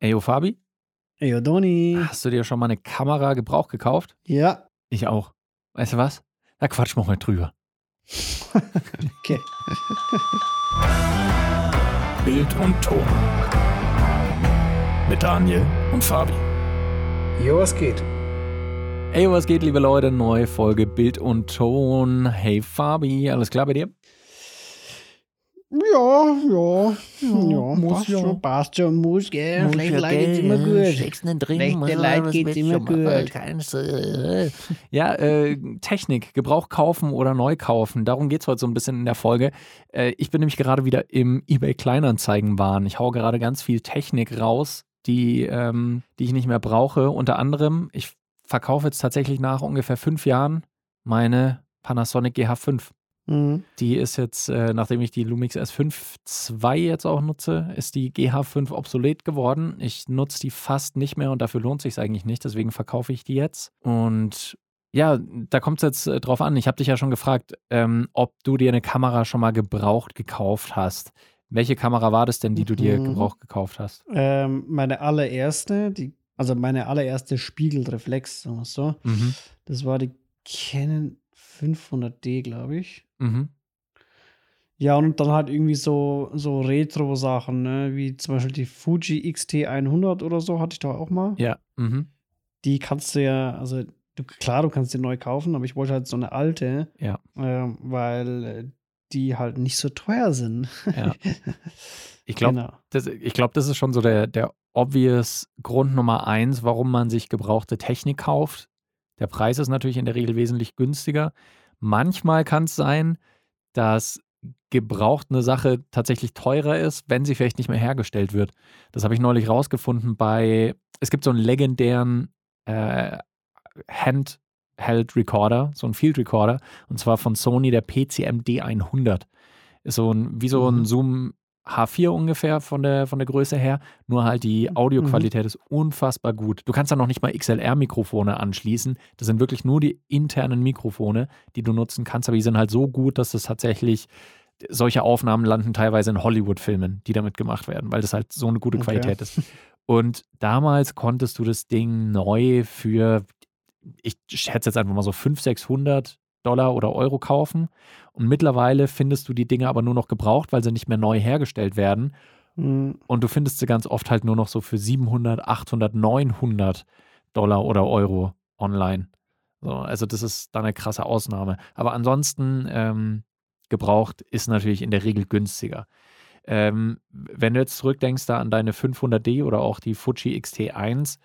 Eyo Fabi, Ey, Doni. hast du dir schon mal eine Kamera Gebrauch gekauft? Ja. Ich auch. Weißt du was? Da quatschen wir heute drüber. Okay. Bild und Ton. Mit Daniel und Fabi. Jo, was geht? Ey, was geht, liebe Leute? Neue Folge Bild und Ton. Hey Fabi, alles klar bei dir? Ja, ja. Ja, muss passt ja. schon, passt schon, muss, gell. Muss Schlechte ja, Leute geht's immer gut. Schlechten drin, Schlechte Leute geht's immer gut. Äh, Ja, äh, Technik, Gebrauch kaufen oder neu kaufen. Darum geht es heute so ein bisschen in der Folge. Äh, ich bin nämlich gerade wieder im eBay Kleinanzeigenwahn. Ich hau gerade ganz viel Technik raus, die, ähm, die ich nicht mehr brauche. Unter anderem, ich verkaufe jetzt tatsächlich nach ungefähr fünf Jahren meine Panasonic GH5. Mhm. Die ist jetzt, äh, nachdem ich die Lumix S5 II jetzt auch nutze, ist die GH5 obsolet geworden. Ich nutze die fast nicht mehr und dafür lohnt sich eigentlich nicht. Deswegen verkaufe ich die jetzt. Und ja, da kommt es jetzt äh, drauf an. Ich habe dich ja schon gefragt, ähm, ob du dir eine Kamera schon mal gebraucht gekauft hast. Welche Kamera war das denn, die du dir Mhm. gebraucht gekauft hast? Ähm, meine allererste, die, also meine allererste Spiegelreflex, sagen wir so, Mhm. das war die Canon 500D, glaube ich. Mhm. Ja, und dann halt irgendwie so, so Retro-Sachen, ne? wie zum Beispiel die Fuji XT100 oder so, hatte ich da auch mal. Ja. Mhm. Die kannst du ja, also du, klar, du kannst die neu kaufen, aber ich wollte halt so eine alte, Ja. ähm, weil äh, die halt nicht so teuer sind. Ja. Ich glaube, genau. das, ich glaube, das ist schon so der, der obvious Grund Nummer eins, warum man sich gebrauchte Technik kauft. Der Preis ist natürlich in der Regel wesentlich günstiger. Manchmal kann es sein, dass gebraucht eine Sache tatsächlich teurer ist, wenn sie vielleicht nicht mehr hergestellt wird. Das habe ich neulich rausgefunden bei, es gibt so einen legendären äh, Handheld Recorder, so einen Field Recorder, und zwar von Sony, der PCM D100. Ist so ein, wie so ein Mhm. Zoom H4 ungefähr von der, von der Größe her, nur halt die Audioqualität ist unfassbar gut. Du kannst da noch nicht mal XLR-Mikrofone anschließen. Das sind wirklich nur die internen Mikrofone, die du nutzen kannst, aber die sind halt so gut, dass das tatsächlich solche Aufnahmen landen teilweise in Hollywood-Filmen, die damit gemacht werden, weil das halt so eine gute Okay. Qualität ist. Und damals konntest du das Ding neu für, ich schätze jetzt einfach mal so 500, 600 Dollar oder Euro kaufen. Und mittlerweile findest du die Dinge aber nur noch gebraucht, weil sie nicht mehr neu hergestellt werden. Mhm. Und du findest sie ganz oft halt nur noch so für 700, 800, 900 Dollar oder Euro online. So, also das ist dann eine krasse Ausnahme. Aber ansonsten ähm, gebraucht ist natürlich in der Regel günstiger. Ähm, wenn du jetzt zurückdenkst da an deine 500D oder auch die Fuji XT1,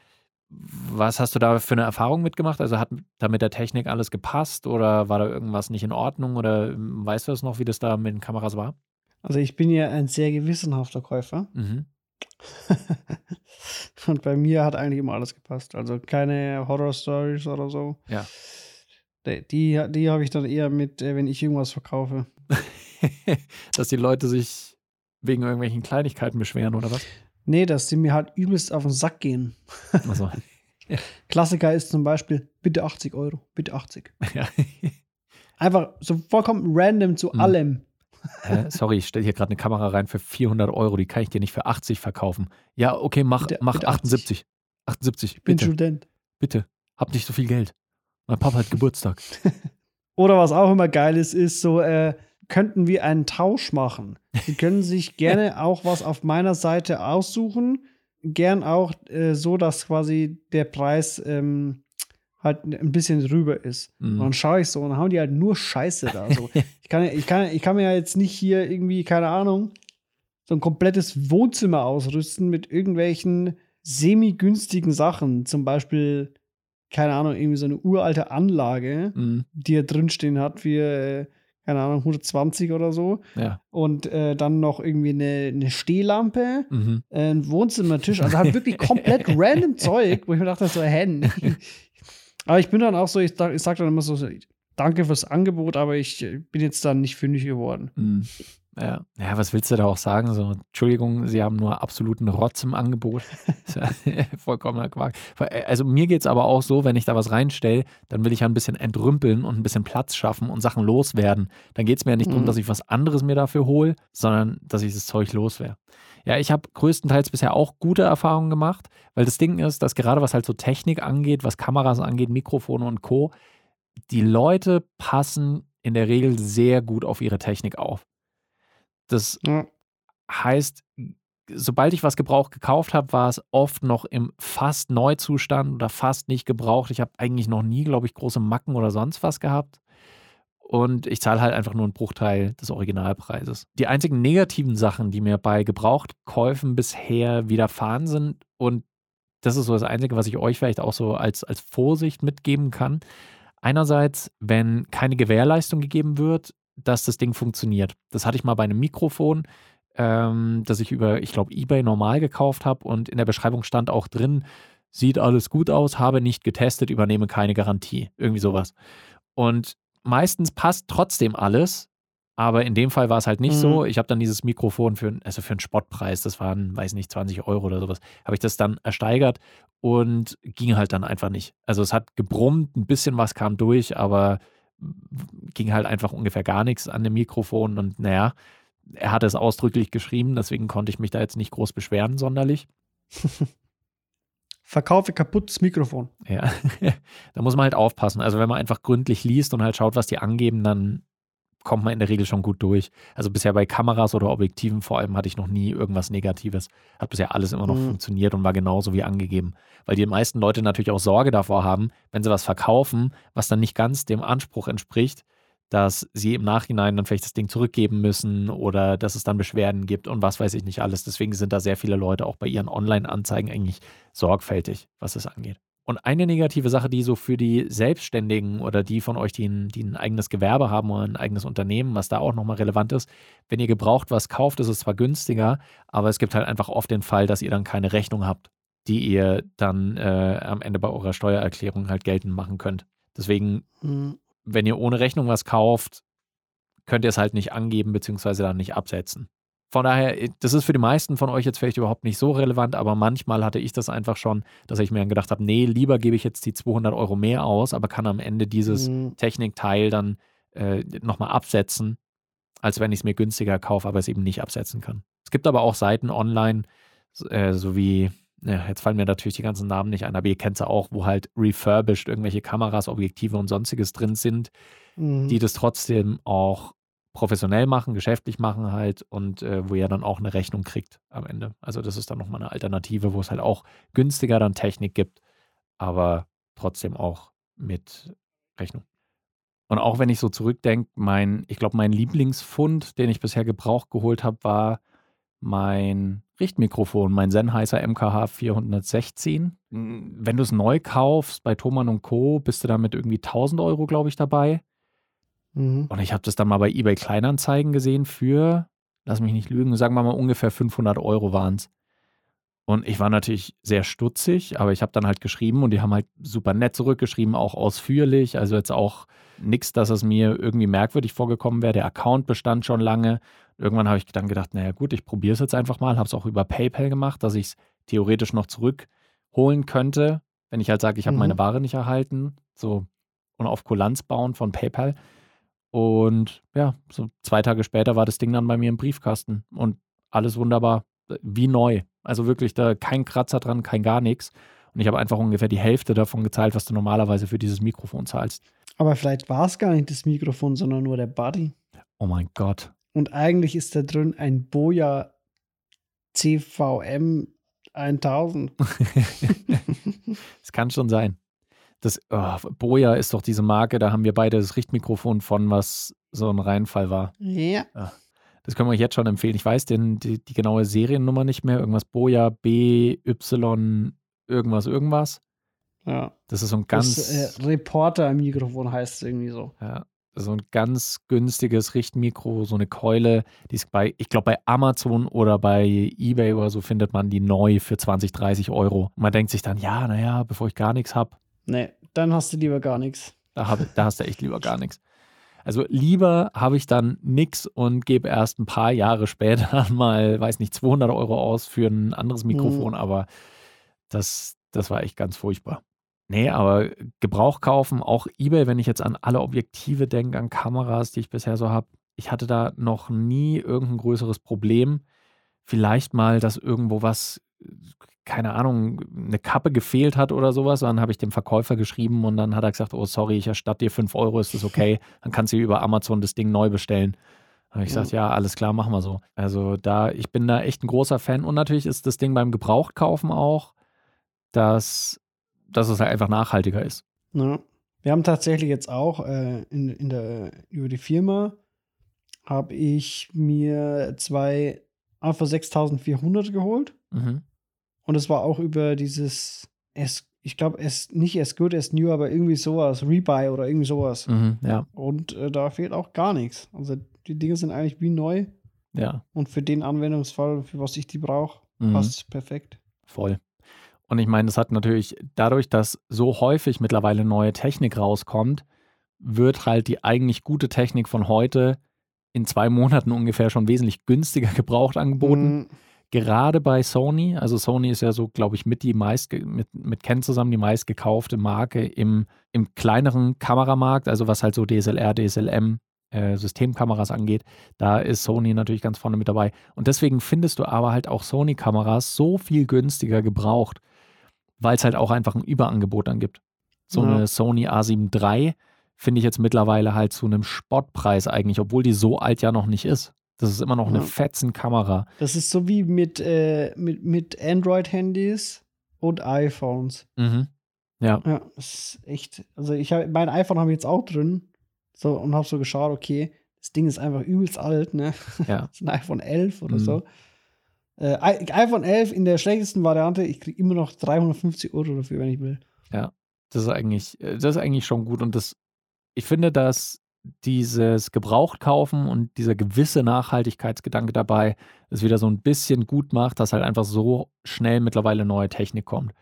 was hast du da für eine Erfahrung mitgemacht? Also hat da mit der Technik alles gepasst oder war da irgendwas nicht in Ordnung oder ähm, weißt du das noch, wie das da mit den Kameras war? Also ich bin ja ein sehr gewissenhafter Käufer. Mhm. Und bei mir hat eigentlich immer alles gepasst. Also keine Horror-Stories oder so. Ja. Die, die, die habe ich dann eher mit, äh, wenn ich irgendwas verkaufe. dass die Leute sich wegen irgendwelchen Kleinigkeiten beschweren oder was? Nee, dass die mir halt übelst auf den Sack gehen. Also, Klassiker ist zum Beispiel, bitte 80 Euro, bitte 80. ja. Einfach so vollkommen random zu Mhm. allem. Hä? Sorry, ich stelle hier gerade eine Kamera rein für 400 Euro, die kann ich dir nicht für 80 verkaufen. Ja, okay, mach, Bitte- mach bitte 78. 78, Bin bitte, Student. bitte. Hab nicht so viel Geld. Mein Papa hat Geburtstag. Oder was auch immer geil ist, ist so, äh, könnten wir einen Tausch machen? Sie können sich gerne auch was auf meiner Seite aussuchen. Gern auch äh, so, dass quasi der Preis ähm, halt ein bisschen drüber ist. Mhm. Und dann schaue ich so und dann haben die halt nur Scheiße da. So. ich, kann, ich, kann, ich kann mir ja jetzt nicht hier irgendwie, keine Ahnung, so ein komplettes Wohnzimmer ausrüsten mit irgendwelchen semi-günstigen Sachen. Zum Beispiel, keine Ahnung, irgendwie so eine uralte Anlage Mhm. die er drinstehen hat äh, keine Ahnung, 120 oder so. Ja. Und äh, dann noch irgendwie eine, eine Stehlampe, Mhm. äh, ein Wohnzimmertisch. Also halt wirklich komplett random Zeug, wo ich mir dachte, so, hä? aber ich bin dann auch so, ich, sag- ich sag dann immer so, so, danke fürs Angebot, aber ich äh, bin jetzt dann nicht fündig geworden. Mhm. Ja. ja, was willst du da auch sagen? So, Entschuldigung, Sie haben nur absoluten Rotz im Angebot. vollkommener Quark. Also mir geht es aber auch so, wenn ich da was reinstelle, dann will ich ja ein bisschen entrümpeln und ein bisschen Platz schaffen und Sachen loswerden. Dann geht es mir ja nicht mhm. darum, dass ich was anderes mir dafür hole, sondern dass ich das Zeug loswerde. Ja, ich habe größtenteils bisher auch gute Erfahrungen gemacht, weil das Ding ist, dass gerade was halt so Technik angeht, was Kameras angeht, Mikrofone und Co., die Leute passen in der Regel sehr gut auf ihre Technik auf. Das ja. heißt, sobald ich was gebraucht gekauft habe, war es oft noch im fast Neuzustand oder fast nicht gebraucht. Ich habe eigentlich noch nie, glaube ich, große Macken oder sonst was gehabt. Und ich zahle halt einfach nur einen Bruchteil des Originalpreises. Die einzigen negativen Sachen, die mir bei Gebrauchtkäufen bisher widerfahren sind, und das ist so das Einzige, was ich euch vielleicht auch so als, als Vorsicht mitgeben kann. Einerseits, wenn keine Gewährleistung gegeben wird, dass das Ding funktioniert. Das hatte ich mal bei einem Mikrofon, ähm, das ich über, ich glaube, eBay normal gekauft habe und in der Beschreibung stand auch drin, sieht alles gut aus, habe nicht getestet, übernehme keine Garantie. Irgendwie sowas. Und meistens passt trotzdem alles, aber in dem Fall war es halt nicht mhm. so. Ich habe dann dieses Mikrofon für, also für einen Spottpreis, das waren, weiß nicht, 20 Euro oder sowas, habe ich das dann ersteigert und ging halt dann einfach nicht. Also es hat gebrummt, ein bisschen was kam durch, aber ging halt einfach ungefähr gar nichts an dem Mikrofon und naja, er hat es ausdrücklich geschrieben, deswegen konnte ich mich da jetzt nicht groß beschweren, sonderlich. Verkaufe kaputtes Mikrofon. Ja, da muss man halt aufpassen. Also wenn man einfach gründlich liest und halt schaut, was die angeben, dann kommt man in der Regel schon gut durch. Also bisher bei Kameras oder Objektiven vor allem hatte ich noch nie irgendwas Negatives. Hat bisher alles immer noch mhm. funktioniert und war genauso wie angegeben. Weil die meisten Leute natürlich auch Sorge davor haben, wenn sie was verkaufen, was dann nicht ganz dem Anspruch entspricht, dass sie im Nachhinein dann vielleicht das Ding zurückgeben müssen oder dass es dann Beschwerden gibt und was weiß ich nicht alles. Deswegen sind da sehr viele Leute auch bei ihren Online-Anzeigen eigentlich sorgfältig, was es angeht. Und eine negative Sache, die so für die Selbstständigen oder die von euch, die ein, die ein eigenes Gewerbe haben oder ein eigenes Unternehmen, was da auch nochmal relevant ist, wenn ihr gebraucht was kauft, ist es zwar günstiger, aber es gibt halt einfach oft den Fall, dass ihr dann keine Rechnung habt, die ihr dann äh, am Ende bei eurer Steuererklärung halt geltend machen könnt. Deswegen, mhm. wenn ihr ohne Rechnung was kauft, könnt ihr es halt nicht angeben bzw. dann nicht absetzen. Von daher, äh, das ist für die meisten von euch jetzt vielleicht überhaupt nicht so relevant, aber manchmal hatte ich das einfach schon, dass ich mir dann gedacht habe, nee, lieber gebe ich jetzt die 200 Euro mehr aus, aber kann am Ende dieses mhm. Technikteil dann äh, nochmal absetzen, als wenn ich es mir günstiger kaufe, aber es eben nicht absetzen kann. Es gibt aber auch Seiten online, äh, so wie, ja, jetzt fallen mir natürlich die ganzen Namen nicht ein, aber ihr kennt es ja auch, wo halt refurbished irgendwelche Kameras, Objektive und sonstiges drin sind, mhm. die das trotzdem auch professionell machen, geschäftlich machen halt und äh, wo ihr dann auch eine Rechnung kriegt am Ende. Also das ist dann nochmal eine Alternative, wo es halt auch günstiger dann Technik gibt, aber trotzdem auch mit Rechnung. Und auch wenn ich so zurückdenke, mein, ich glaube, mein Lieblingsfund, den ich bisher Gebrauch geholt habe, war mein Richtmikrofon, mein Sennheiser MKH 416. Wenn du es neu kaufst bei Thomann und Co., bist du damit irgendwie 1000 Euro, glaube ich, dabei. Mhm. Und ich habe das dann mal bei eBay Kleinanzeigen gesehen für, lass mich nicht lügen, sagen wir mal ungefähr 500 Euro waren es. Und ich war natürlich sehr stutzig, aber ich habe dann halt geschrieben und die haben halt super nett zurückgeschrieben, auch ausführlich. Also jetzt auch nichts, dass es mir irgendwie merkwürdig vorgekommen wäre. Der Account bestand schon lange. Irgendwann habe ich dann gedacht, naja gut, ich probiere es jetzt einfach mal. Habe es auch über PayPal gemacht, dass ich es theoretisch noch zurückholen könnte, wenn ich halt sage, ich habe mhm. meine Ware nicht erhalten. So und auf Kulanz bauen von PayPal. Und ja, so zwei Tage später war das Ding dann bei mir im Briefkasten und alles wunderbar, wie neu. Also wirklich da kein Kratzer dran, kein gar nichts. Und ich habe einfach ungefähr die Hälfte davon gezahlt, was du normalerweise für dieses Mikrofon zahlst. Aber vielleicht war es gar nicht das Mikrofon, sondern nur der Body. Oh mein Gott. Und eigentlich ist da drin ein Boya CVM 1000. Es kann schon sein das oh, Boja ist doch diese Marke, da haben wir beide das Richtmikrofon von, was so ein Reinfall war. Ja. ja. Das können wir euch jetzt schon empfehlen. Ich weiß den, die, die genaue Seriennummer nicht mehr. Irgendwas Boja BY irgendwas irgendwas. Ja. Das ist so ein ganz. Das, äh, Reporter-Mikrofon heißt es irgendwie so. Ja. So ein ganz günstiges Richtmikro, so eine Keule, die ist bei, ich glaube, bei Amazon oder bei Ebay oder so findet man die neu für 20, 30 Euro. Und man denkt sich dann, ja, naja, bevor ich gar nichts habe, Nee, dann hast du lieber gar nichts. Da, hab, da hast du echt lieber gar nichts. Also lieber habe ich dann nix und gebe erst ein paar Jahre später mal, weiß nicht, 200 Euro aus für ein anderes Mikrofon, mhm. aber das, das war echt ganz furchtbar. Nee, aber Gebrauch kaufen, auch eBay, wenn ich jetzt an alle Objektive denke, an Kameras, die ich bisher so habe, ich hatte da noch nie irgendein größeres Problem. Vielleicht mal, dass irgendwo was, keine Ahnung, eine Kappe gefehlt hat oder sowas. dann habe ich dem Verkäufer geschrieben und dann hat er gesagt, oh sorry, ich erstatte dir 5 Euro, ist das okay? Dann kannst du über Amazon das Ding neu bestellen. Da habe ich gesagt, ja, alles klar, machen wir so. Also da, ich bin da echt ein großer Fan. Und natürlich ist das Ding beim Gebrauchtkaufen auch, dass, dass es halt einfach nachhaltiger ist. Ja. Wir haben tatsächlich jetzt auch äh, in, in der, über die Firma habe ich mir zwei Alpha 6400 geholt. Mhm. Und es war auch über dieses, S, ich glaube, es nicht as good as new, aber irgendwie sowas, Rebuy oder irgendwie sowas. Mhm, ja. Und äh, da fehlt auch gar nichts. Also die Dinge sind eigentlich wie neu. Ja. Und für den Anwendungsfall, für was ich die brauche, mhm. passt es perfekt. Voll. Und ich meine, das hat natürlich dadurch, dass so häufig mittlerweile neue Technik rauskommt, wird halt die eigentlich gute Technik von heute in zwei Monaten ungefähr schon wesentlich günstiger gebraucht angeboten. Mhm. Gerade bei Sony, also Sony ist ja so, glaube ich, mit die meist, mit, mit Ken zusammen die meistgekaufte Marke im, im kleineren Kameramarkt, also was halt so DSLR, DSLM, äh, Systemkameras angeht, da ist Sony natürlich ganz vorne mit dabei. Und deswegen findest du aber halt auch Sony-Kameras so viel günstiger gebraucht, weil es halt auch einfach ein Überangebot dann gibt. So ja. eine Sony A7 III finde ich jetzt mittlerweile halt zu einem Spottpreis eigentlich, obwohl die so alt ja noch nicht ist. Das ist immer noch eine ja. Fetzenkamera. Das ist so wie mit, äh, mit, mit Android-Handys und iPhones. Mhm. Ja. Ja, das ist echt. Also ich habe mein iPhone habe ich jetzt auch drin. So und habe so geschaut, okay, das Ding ist einfach übelst alt, ne? Ja. das ist ein iPhone 11 oder mhm. so. Äh, iPhone 11 in der schlechtesten Variante, ich kriege immer noch 350 Euro dafür, wenn ich will. Ja, das ist eigentlich, äh, das ist eigentlich schon gut und das ich finde, dass dieses Gebrauchtkaufen und dieser gewisse Nachhaltigkeitsgedanke dabei es wieder so ein bisschen gut macht, dass halt einfach so schnell mittlerweile neue Technik kommt.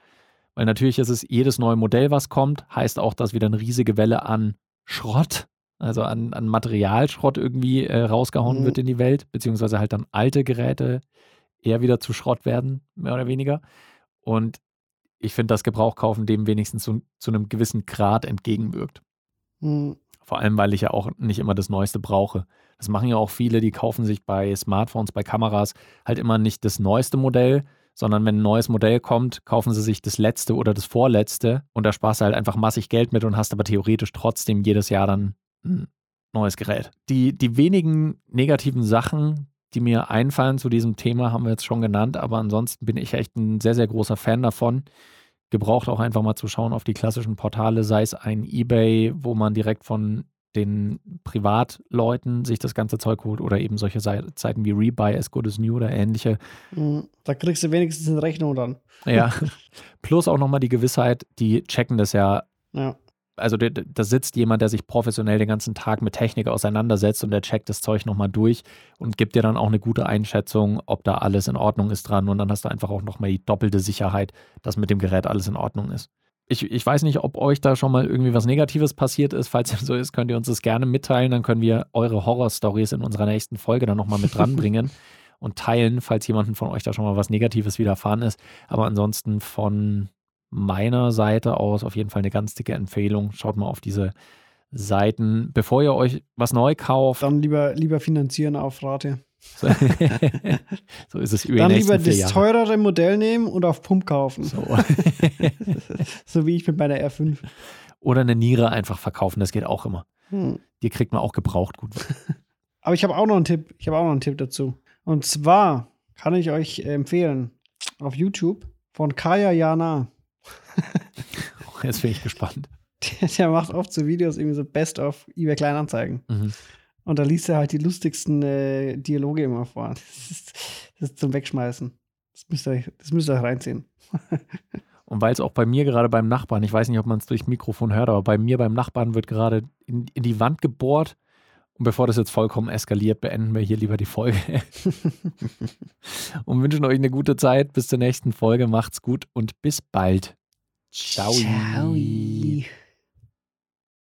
Weil natürlich ist es jedes neue Modell, was kommt, heißt auch, dass wieder eine riesige Welle an Schrott, also an, an Materialschrott irgendwie äh, rausgehauen mhm. wird in die Welt, beziehungsweise halt dann alte Geräte eher wieder zu Schrott werden, mehr oder weniger. Und ich finde, dass Gebrauchkaufen dem wenigstens zu, zu einem gewissen Grad entgegenwirkt. Mhm. Vor allem, weil ich ja auch nicht immer das Neueste brauche. Das machen ja auch viele, die kaufen sich bei Smartphones, bei Kameras halt immer nicht das neueste Modell, sondern wenn ein neues Modell kommt, kaufen sie sich das letzte oder das vorletzte und da sparst du halt einfach massig Geld mit und hast aber theoretisch trotzdem jedes Jahr dann ein neues Gerät. Die, die wenigen negativen Sachen, die mir einfallen zu diesem Thema, haben wir jetzt schon genannt, aber ansonsten bin ich echt ein sehr, sehr großer Fan davon gebraucht, auch einfach mal zu schauen auf die klassischen Portale, sei es ein eBay, wo man direkt von den Privatleuten sich das ganze Zeug holt oder eben solche Seiten wie Rebuy, As Good as New oder ähnliche. Mhm. Da kriegst du wenigstens eine Rechnung dann. Ja. Plus auch nochmal die Gewissheit, die checken das ja, ja also da sitzt jemand, der sich professionell den ganzen Tag mit Technik auseinandersetzt und der checkt das Zeug nochmal durch und gibt dir dann auch eine gute Einschätzung, ob da alles in Ordnung ist dran und dann hast du einfach auch nochmal die doppelte Sicherheit, dass mit dem Gerät alles in Ordnung ist. Ich, ich weiß nicht, ob euch da schon mal irgendwie was Negatives passiert ist. Falls es so ist, könnt ihr uns das gerne mitteilen. Dann können wir eure Horror-Stories in unserer nächsten Folge dann nochmal mit dranbringen und teilen, falls jemandem von euch da schon mal was Negatives widerfahren ist. Aber ansonsten von meiner Seite aus auf jeden Fall eine ganz dicke Empfehlung. Schaut mal auf diese Seiten, bevor ihr euch was neu kauft. Dann lieber, lieber finanzieren auf Rate. So, so ist es über Dann lieber das Jahre. teurere Modell nehmen und auf Pump kaufen. So. so wie ich mit meiner R5. Oder eine Niere einfach verkaufen, das geht auch immer. Hm. Die kriegt man auch gebraucht gut. Aber ich habe auch noch einen Tipp. Ich habe auch noch einen Tipp dazu. Und zwar kann ich euch empfehlen auf YouTube von Kaya Jana. Jetzt bin ich gespannt. Der, der, macht oft so Videos, irgendwie so Best of eBay Kleinanzeigen. Mhm. Und da liest er halt die lustigsten äh, Dialoge immer vor. Das ist, das ist zum Wegschmeißen. Das müsst ihr, das müsst ihr euch reinziehen. Und weil es auch bei mir gerade beim Nachbarn, ich weiß nicht, ob man es durchs Mikrofon hört, aber bei mir beim Nachbarn wird gerade in, in die Wand gebohrt. Und bevor das jetzt vollkommen eskaliert, beenden wir hier lieber die Folge. und wünschen euch eine gute Zeit. Bis zur nächsten Folge. Macht's gut und bis bald. Ciao. Ciao.